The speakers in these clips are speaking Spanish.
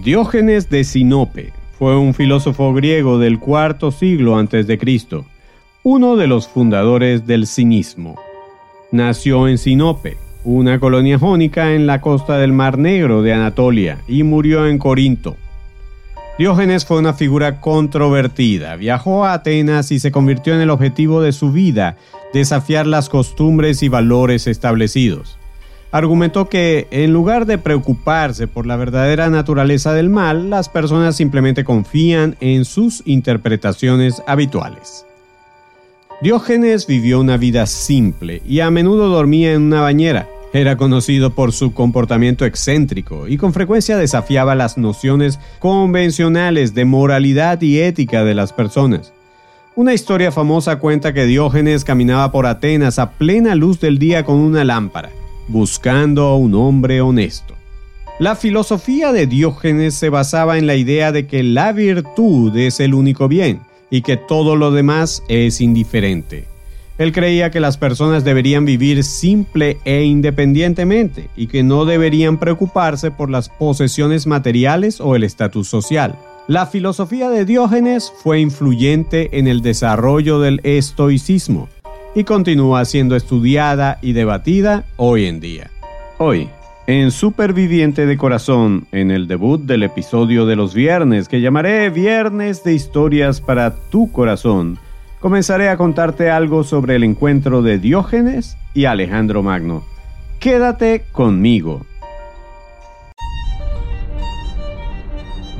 Diógenes de Sinope fue un filósofo griego del cuarto siglo antes de Cristo, uno de los fundadores del cinismo. Nació en Sinope, una colonia jónica en la costa del Mar Negro de Anatolia, y murió en Corinto. Diógenes fue una figura controvertida, viajó a Atenas y se convirtió en el objetivo de su vida, desafiar las costumbres y valores establecidos argumentó que en lugar de preocuparse por la verdadera naturaleza del mal, las personas simplemente confían en sus interpretaciones habituales. Diógenes vivió una vida simple y a menudo dormía en una bañera. Era conocido por su comportamiento excéntrico y con frecuencia desafiaba las nociones convencionales de moralidad y ética de las personas. Una historia famosa cuenta que Diógenes caminaba por Atenas a plena luz del día con una lámpara buscando a un hombre honesto. La filosofía de Diógenes se basaba en la idea de que la virtud es el único bien y que todo lo demás es indiferente. Él creía que las personas deberían vivir simple e independientemente y que no deberían preocuparse por las posesiones materiales o el estatus social. La filosofía de Diógenes fue influyente en el desarrollo del estoicismo, y continúa siendo estudiada y debatida hoy en día. Hoy, en Superviviente de Corazón, en el debut del episodio de los viernes que llamaré Viernes de Historias para tu Corazón, comenzaré a contarte algo sobre el encuentro de Diógenes y Alejandro Magno. Quédate conmigo.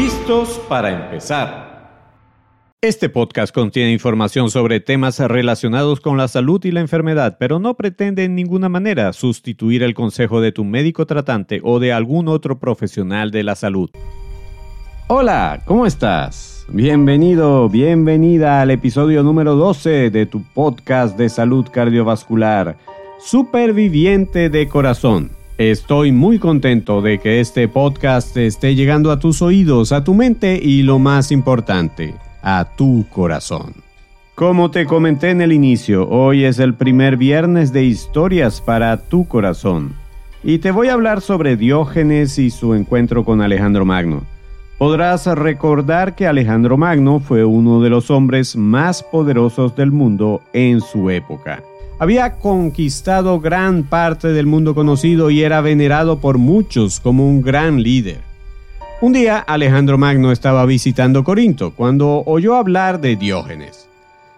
¿Listos para empezar? Este podcast contiene información sobre temas relacionados con la salud y la enfermedad, pero no pretende en ninguna manera sustituir el consejo de tu médico tratante o de algún otro profesional de la salud. Hola, ¿cómo estás? Bienvenido, bienvenida al episodio número 12 de tu podcast de salud cardiovascular, Superviviente de Corazón. Estoy muy contento de que este podcast esté llegando a tus oídos, a tu mente y lo más importante, a tu corazón. Como te comenté en el inicio, hoy es el primer viernes de historias para tu corazón. Y te voy a hablar sobre Diógenes y su encuentro con Alejandro Magno. Podrás recordar que Alejandro Magno fue uno de los hombres más poderosos del mundo en su época había conquistado gran parte del mundo conocido y era venerado por muchos como un gran líder. Un día Alejandro Magno estaba visitando Corinto cuando oyó hablar de Diógenes.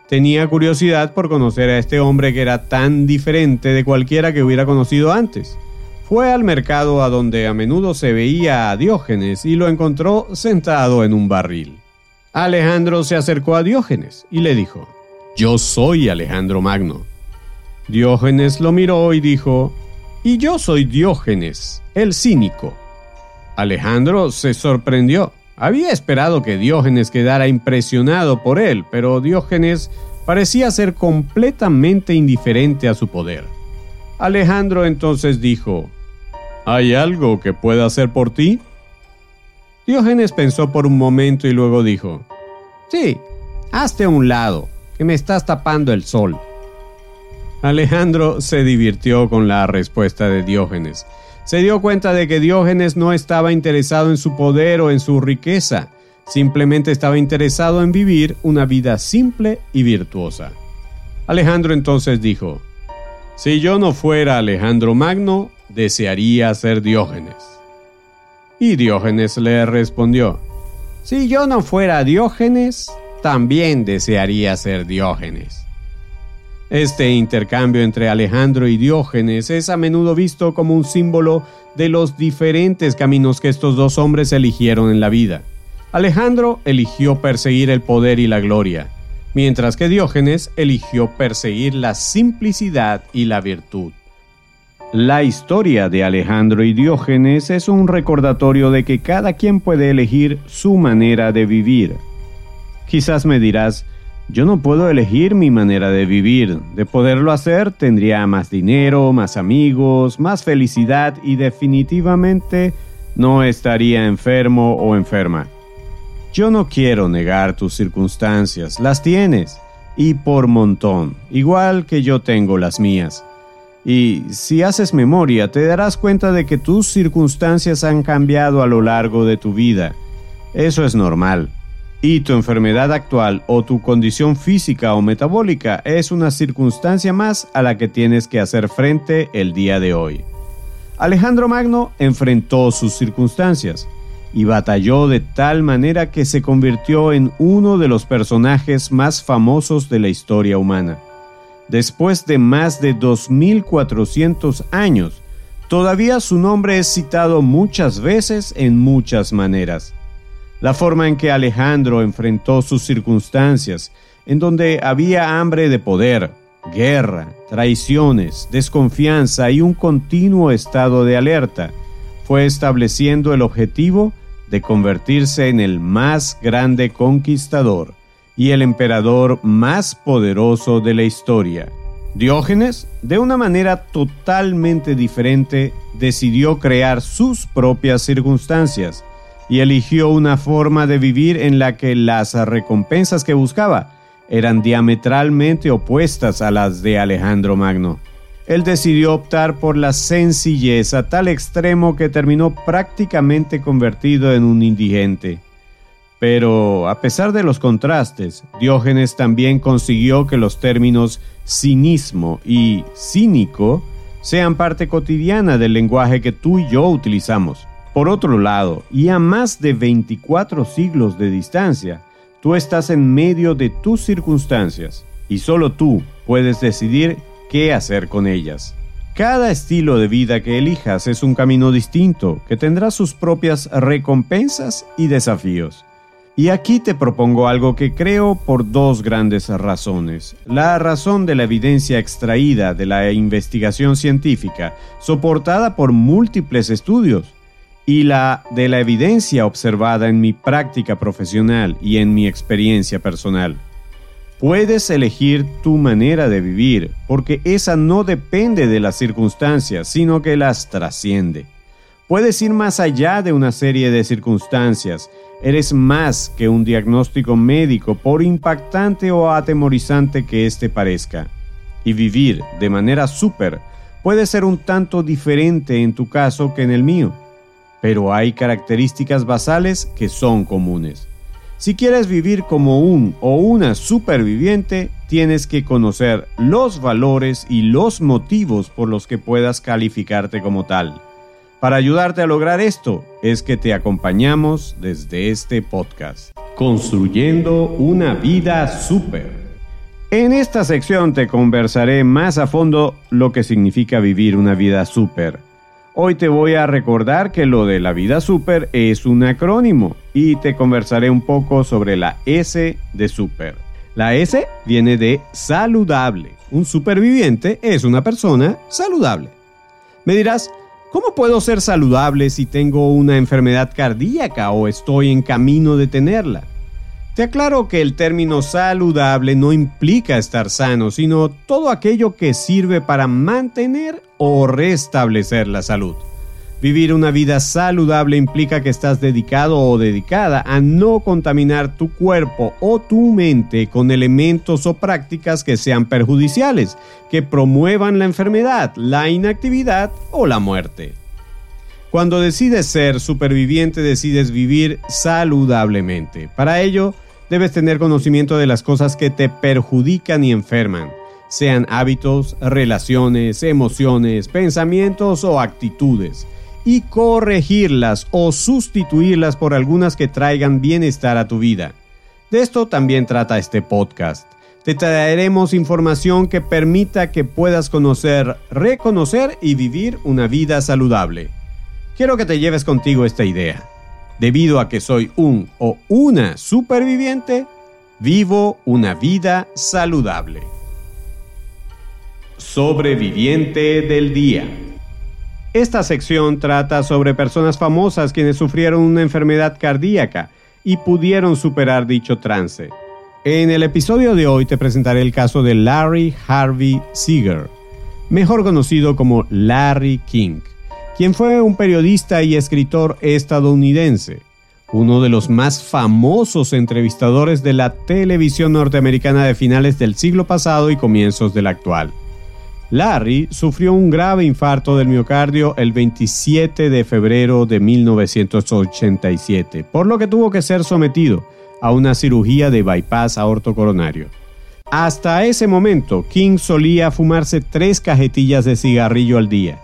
Tenía curiosidad por conocer a este hombre que era tan diferente de cualquiera que hubiera conocido antes. Fue al mercado a donde a menudo se veía a Diógenes y lo encontró sentado en un barril. Alejandro se acercó a Diógenes y le dijo, Yo soy Alejandro Magno Diógenes lo miró y dijo, Y yo soy Diógenes, el cínico. Alejandro se sorprendió. Había esperado que Diógenes quedara impresionado por él, pero Diógenes parecía ser completamente indiferente a su poder. Alejandro entonces dijo, ¿Hay algo que pueda hacer por ti? Diógenes pensó por un momento y luego dijo, Sí, hazte a un lado, que me estás tapando el sol. Alejandro se divirtió con la respuesta de Diógenes. Se dio cuenta de que Diógenes no estaba interesado en su poder o en su riqueza, simplemente estaba interesado en vivir una vida simple y virtuosa. Alejandro entonces dijo, Si yo no fuera Alejandro Magno, desearía ser Diógenes. Y Diógenes le respondió, Si yo no fuera Diógenes, también desearía ser Diógenes. Este intercambio entre Alejandro y Diógenes es a menudo visto como un símbolo de los diferentes caminos que estos dos hombres eligieron en la vida. Alejandro eligió perseguir el poder y la gloria, mientras que Diógenes eligió perseguir la simplicidad y la virtud. La historia de Alejandro y Diógenes es un recordatorio de que cada quien puede elegir su manera de vivir. Quizás me dirás, yo no puedo elegir mi manera de vivir. De poderlo hacer tendría más dinero, más amigos, más felicidad y definitivamente no estaría enfermo o enferma. Yo no quiero negar tus circunstancias, las tienes, y por montón, igual que yo tengo las mías. Y si haces memoria, te darás cuenta de que tus circunstancias han cambiado a lo largo de tu vida. Eso es normal. Y tu enfermedad actual o tu condición física o metabólica es una circunstancia más a la que tienes que hacer frente el día de hoy. Alejandro Magno enfrentó sus circunstancias y batalló de tal manera que se convirtió en uno de los personajes más famosos de la historia humana después de más de 2.400 años, todavía su nombre es citado muchas veces en muchas maneras. La forma en que Alejandro enfrentó sus circunstancias, en donde había hambre de poder, guerra, traiciones, desconfianza y un continuo estado de alerta, fue estableciendo el objetivo de convertirse en el más grande conquistador y el emperador más poderoso de la historia. Diógenes, de una manera totalmente diferente, decidió crear sus propias circunstancias y eligió una forma de vivir en la que las recompensas que buscaba eran diametralmente opuestas a las de Alejandro Magno. Él decidió optar por la sencillez a tal extremo que terminó prácticamente convertido en un indigente. Pero a pesar de los contrastes, Diógenes también consiguió que los términos cinismo y cínico sean parte cotidiana del lenguaje que tú y yo utilizamos. Por otro lado, y a más de 24 siglos de distancia, tú estás en medio de tus circunstancias y solo tú puedes decidir qué hacer con ellas. Cada estilo de vida que elijas es un camino distinto que tendrá sus propias recompensas y desafíos. Y aquí te propongo algo que creo por dos grandes razones. La razón de la evidencia extraída de la investigación científica, soportada por múltiples estudios, y la de la evidencia observada en mi práctica profesional y en mi experiencia personal. Puedes elegir tu manera de vivir, porque esa no depende de las circunstancias, sino que las trasciende. Puedes ir más allá de una serie de circunstancias Eres más que un diagnóstico médico, por impactante o atemorizante que éste parezca. Y vivir de manera súper puede ser un tanto diferente en tu caso que en el mío, pero hay características basales que son comunes. Si quieres vivir como un o una superviviente, tienes que conocer los valores y los motivos por los que puedas calificarte como tal. Para ayudarte a lograr esto es que te acompañamos desde este podcast, Construyendo una vida súper. En esta sección te conversaré más a fondo lo que significa vivir una vida súper. Hoy te voy a recordar que lo de la vida súper es un acrónimo y te conversaré un poco sobre la S de súper. La S viene de saludable. Un superviviente es una persona saludable. Me dirás, ¿Cómo puedo ser saludable si tengo una enfermedad cardíaca o estoy en camino de tenerla? Te aclaro que el término saludable no implica estar sano, sino todo aquello que sirve para mantener o restablecer la salud. Vivir una vida saludable implica que estás dedicado o dedicada a no contaminar tu cuerpo o tu mente con elementos o prácticas que sean perjudiciales, que promuevan la enfermedad, la inactividad o la muerte. Cuando decides ser superviviente, decides vivir saludablemente. Para ello, debes tener conocimiento de las cosas que te perjudican y enferman, sean hábitos, relaciones, emociones, pensamientos o actitudes y corregirlas o sustituirlas por algunas que traigan bienestar a tu vida. De esto también trata este podcast. Te traeremos información que permita que puedas conocer, reconocer y vivir una vida saludable. Quiero que te lleves contigo esta idea. Debido a que soy un o una superviviente, vivo una vida saludable. Sobreviviente del día. Esta sección trata sobre personas famosas quienes sufrieron una enfermedad cardíaca y pudieron superar dicho trance. En el episodio de hoy te presentaré el caso de Larry Harvey Seeger, mejor conocido como Larry King, quien fue un periodista y escritor estadounidense, uno de los más famosos entrevistadores de la televisión norteamericana de finales del siglo pasado y comienzos del actual. Larry sufrió un grave infarto del miocardio el 27 de febrero de 1987, por lo que tuvo que ser sometido a una cirugía de bypass aortocoronario. Hasta ese momento, King solía fumarse tres cajetillas de cigarrillo al día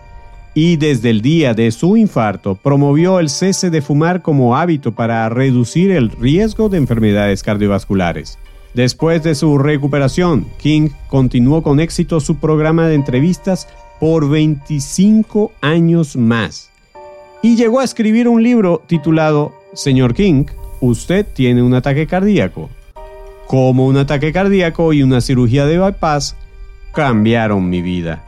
y desde el día de su infarto promovió el cese de fumar como hábito para reducir el riesgo de enfermedades cardiovasculares. Después de su recuperación, King continuó con éxito su programa de entrevistas por 25 años más. Y llegó a escribir un libro titulado Señor King, usted tiene un ataque cardíaco. Como un ataque cardíaco y una cirugía de bypass cambiaron mi vida.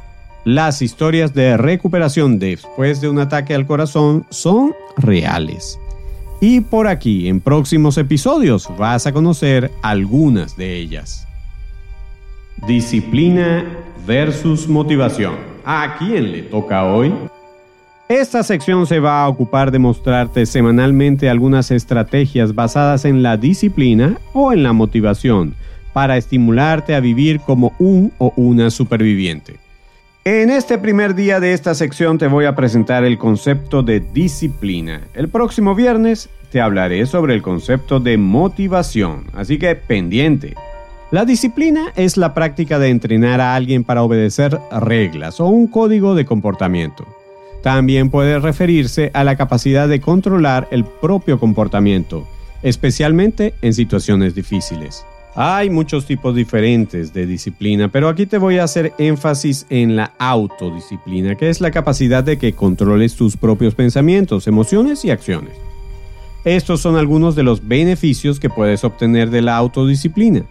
Las historias de recuperación después de un ataque al corazón son reales. Y por aquí, en próximos episodios, vas a conocer algunas de ellas. Disciplina versus motivación. ¿A quién le toca hoy? Esta sección se va a ocupar de mostrarte semanalmente algunas estrategias basadas en la disciplina o en la motivación para estimularte a vivir como un o una superviviente. En este primer día de esta sección te voy a presentar el concepto de disciplina. El próximo viernes te hablaré sobre el concepto de motivación, así que pendiente. La disciplina es la práctica de entrenar a alguien para obedecer reglas o un código de comportamiento. También puede referirse a la capacidad de controlar el propio comportamiento, especialmente en situaciones difíciles. Hay muchos tipos diferentes de disciplina, pero aquí te voy a hacer énfasis en la autodisciplina, que es la capacidad de que controles tus propios pensamientos, emociones y acciones. Estos son algunos de los beneficios que puedes obtener de la autodisciplina.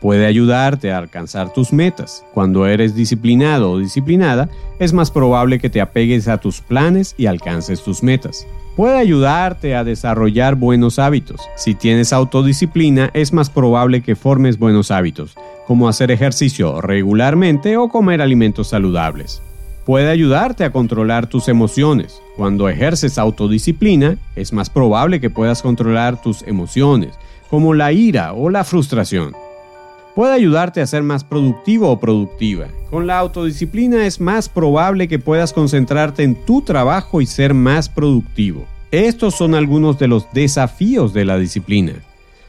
Puede ayudarte a alcanzar tus metas. Cuando eres disciplinado o disciplinada, es más probable que te apegues a tus planes y alcances tus metas puede ayudarte a desarrollar buenos hábitos. Si tienes autodisciplina, es más probable que formes buenos hábitos, como hacer ejercicio regularmente o comer alimentos saludables. Puede ayudarte a controlar tus emociones. Cuando ejerces autodisciplina, es más probable que puedas controlar tus emociones, como la ira o la frustración. Puede ayudarte a ser más productivo o productiva. Con la autodisciplina es más probable que puedas concentrarte en tu trabajo y ser más productivo. Estos son algunos de los desafíos de la disciplina.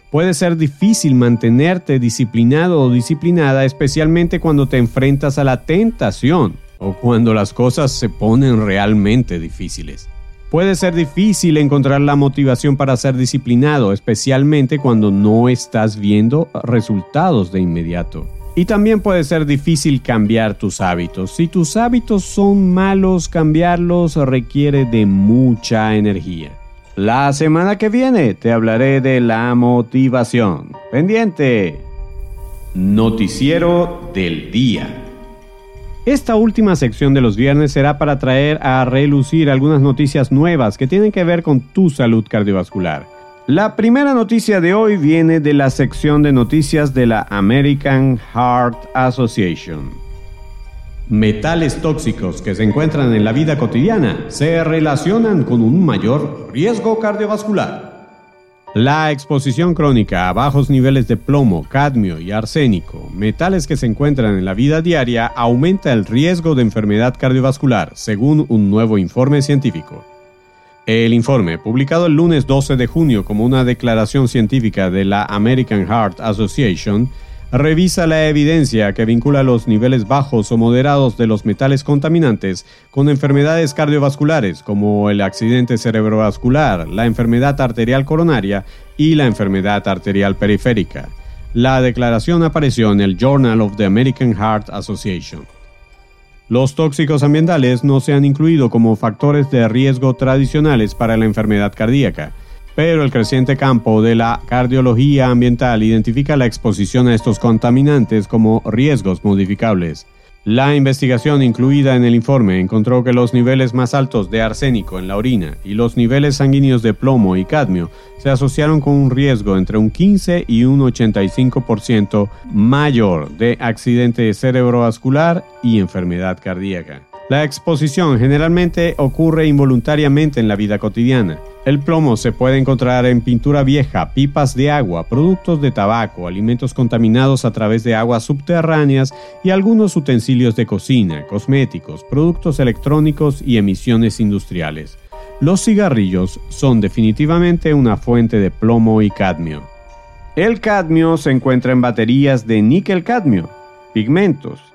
Puede ser difícil mantenerte disciplinado o disciplinada, especialmente cuando te enfrentas a la tentación o cuando las cosas se ponen realmente difíciles. Puede ser difícil encontrar la motivación para ser disciplinado, especialmente cuando no estás viendo resultados de inmediato. Y también puede ser difícil cambiar tus hábitos. Si tus hábitos son malos, cambiarlos requiere de mucha energía. La semana que viene te hablaré de la motivación. Pendiente. Noticiero del día. Esta última sección de los viernes será para traer a relucir algunas noticias nuevas que tienen que ver con tu salud cardiovascular. La primera noticia de hoy viene de la sección de noticias de la American Heart Association. Metales tóxicos que se encuentran en la vida cotidiana se relacionan con un mayor riesgo cardiovascular. La exposición crónica a bajos niveles de plomo, cadmio y arsénico, metales que se encuentran en la vida diaria, aumenta el riesgo de enfermedad cardiovascular, según un nuevo informe científico. El informe, publicado el lunes 12 de junio como una declaración científica de la American Heart Association, revisa la evidencia que vincula los niveles bajos o moderados de los metales contaminantes con enfermedades cardiovasculares como el accidente cerebrovascular, la enfermedad arterial coronaria y la enfermedad arterial periférica. La declaración apareció en el Journal of the American Heart Association. Los tóxicos ambientales no se han incluido como factores de riesgo tradicionales para la enfermedad cardíaca, pero el creciente campo de la cardiología ambiental identifica la exposición a estos contaminantes como riesgos modificables. La investigación incluida en el informe encontró que los niveles más altos de arsénico en la orina y los niveles sanguíneos de plomo y cadmio se asociaron con un riesgo entre un 15 y un 85% mayor de accidente cerebrovascular y enfermedad cardíaca. La exposición generalmente ocurre involuntariamente en la vida cotidiana. El plomo se puede encontrar en pintura vieja, pipas de agua, productos de tabaco, alimentos contaminados a través de aguas subterráneas y algunos utensilios de cocina, cosméticos, productos electrónicos y emisiones industriales. Los cigarrillos son definitivamente una fuente de plomo y cadmio. El cadmio se encuentra en baterías de níquel-cadmio, pigmentos,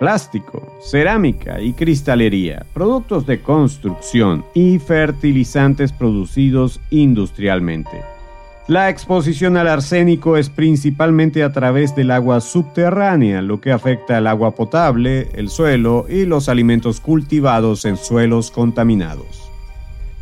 plástico, cerámica y cristalería, productos de construcción y fertilizantes producidos industrialmente. La exposición al arsénico es principalmente a través del agua subterránea, lo que afecta al agua potable, el suelo y los alimentos cultivados en suelos contaminados.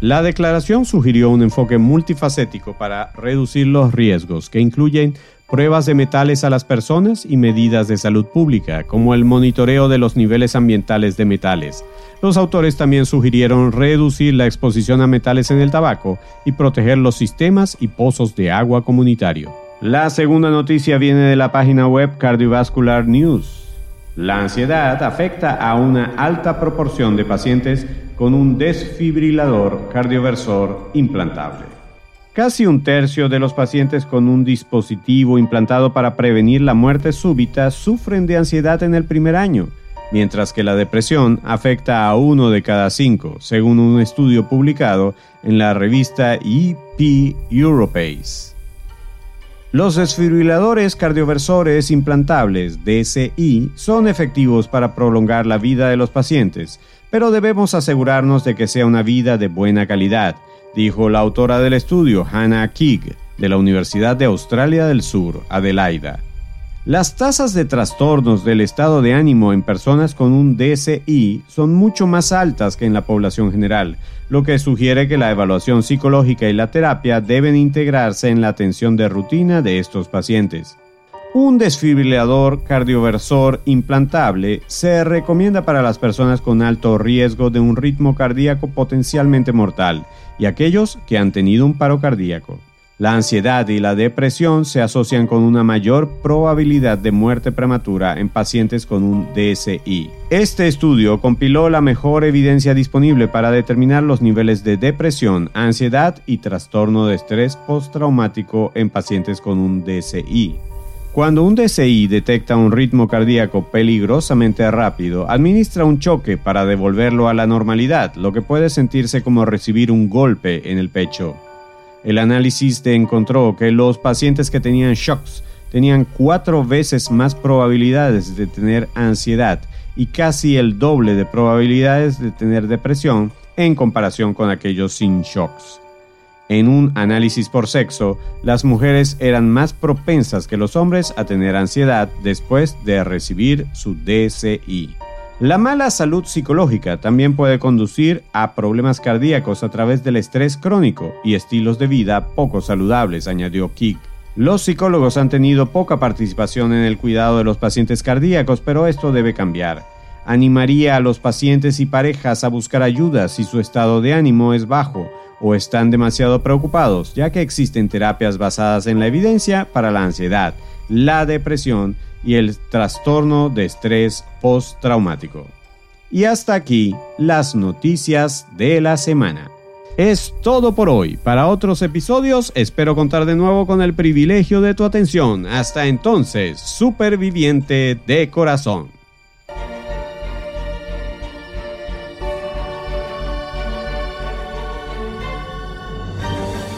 La declaración sugirió un enfoque multifacético para reducir los riesgos que incluyen pruebas de metales a las personas y medidas de salud pública, como el monitoreo de los niveles ambientales de metales. Los autores también sugirieron reducir la exposición a metales en el tabaco y proteger los sistemas y pozos de agua comunitario. La segunda noticia viene de la página web Cardiovascular News. La ansiedad afecta a una alta proporción de pacientes con un desfibrilador cardioversor implantable. Casi un tercio de los pacientes con un dispositivo implantado para prevenir la muerte súbita sufren de ansiedad en el primer año, mientras que la depresión afecta a uno de cada cinco, según un estudio publicado en la revista EP Europace. Los desfibriladores cardioversores implantables DCI son efectivos para prolongar la vida de los pacientes, pero debemos asegurarnos de que sea una vida de buena calidad dijo la autora del estudio, Hannah Keeg, de la Universidad de Australia del Sur, Adelaida. Las tasas de trastornos del estado de ánimo en personas con un DSI son mucho más altas que en la población general, lo que sugiere que la evaluación psicológica y la terapia deben integrarse en la atención de rutina de estos pacientes. Un desfibrilador cardioversor implantable se recomienda para las personas con alto riesgo de un ritmo cardíaco potencialmente mortal y aquellos que han tenido un paro cardíaco. La ansiedad y la depresión se asocian con una mayor probabilidad de muerte prematura en pacientes con un DSI. Este estudio compiló la mejor evidencia disponible para determinar los niveles de depresión, ansiedad y trastorno de estrés postraumático en pacientes con un DSI. Cuando un DCI detecta un ritmo cardíaco peligrosamente rápido, administra un choque para devolverlo a la normalidad, lo que puede sentirse como recibir un golpe en el pecho. El análisis encontró que los pacientes que tenían shocks tenían cuatro veces más probabilidades de tener ansiedad y casi el doble de probabilidades de tener depresión en comparación con aquellos sin shocks. En un análisis por sexo, las mujeres eran más propensas que los hombres a tener ansiedad después de recibir su DCI. La mala salud psicológica también puede conducir a problemas cardíacos a través del estrés crónico y estilos de vida poco saludables, añadió Kick. Los psicólogos han tenido poca participación en el cuidado de los pacientes cardíacos, pero esto debe cambiar. Animaría a los pacientes y parejas a buscar ayuda si su estado de ánimo es bajo o están demasiado preocupados, ya que existen terapias basadas en la evidencia para la ansiedad, la depresión y el trastorno de estrés postraumático. Y hasta aquí las noticias de la semana. Es todo por hoy. Para otros episodios espero contar de nuevo con el privilegio de tu atención. Hasta entonces, superviviente de corazón.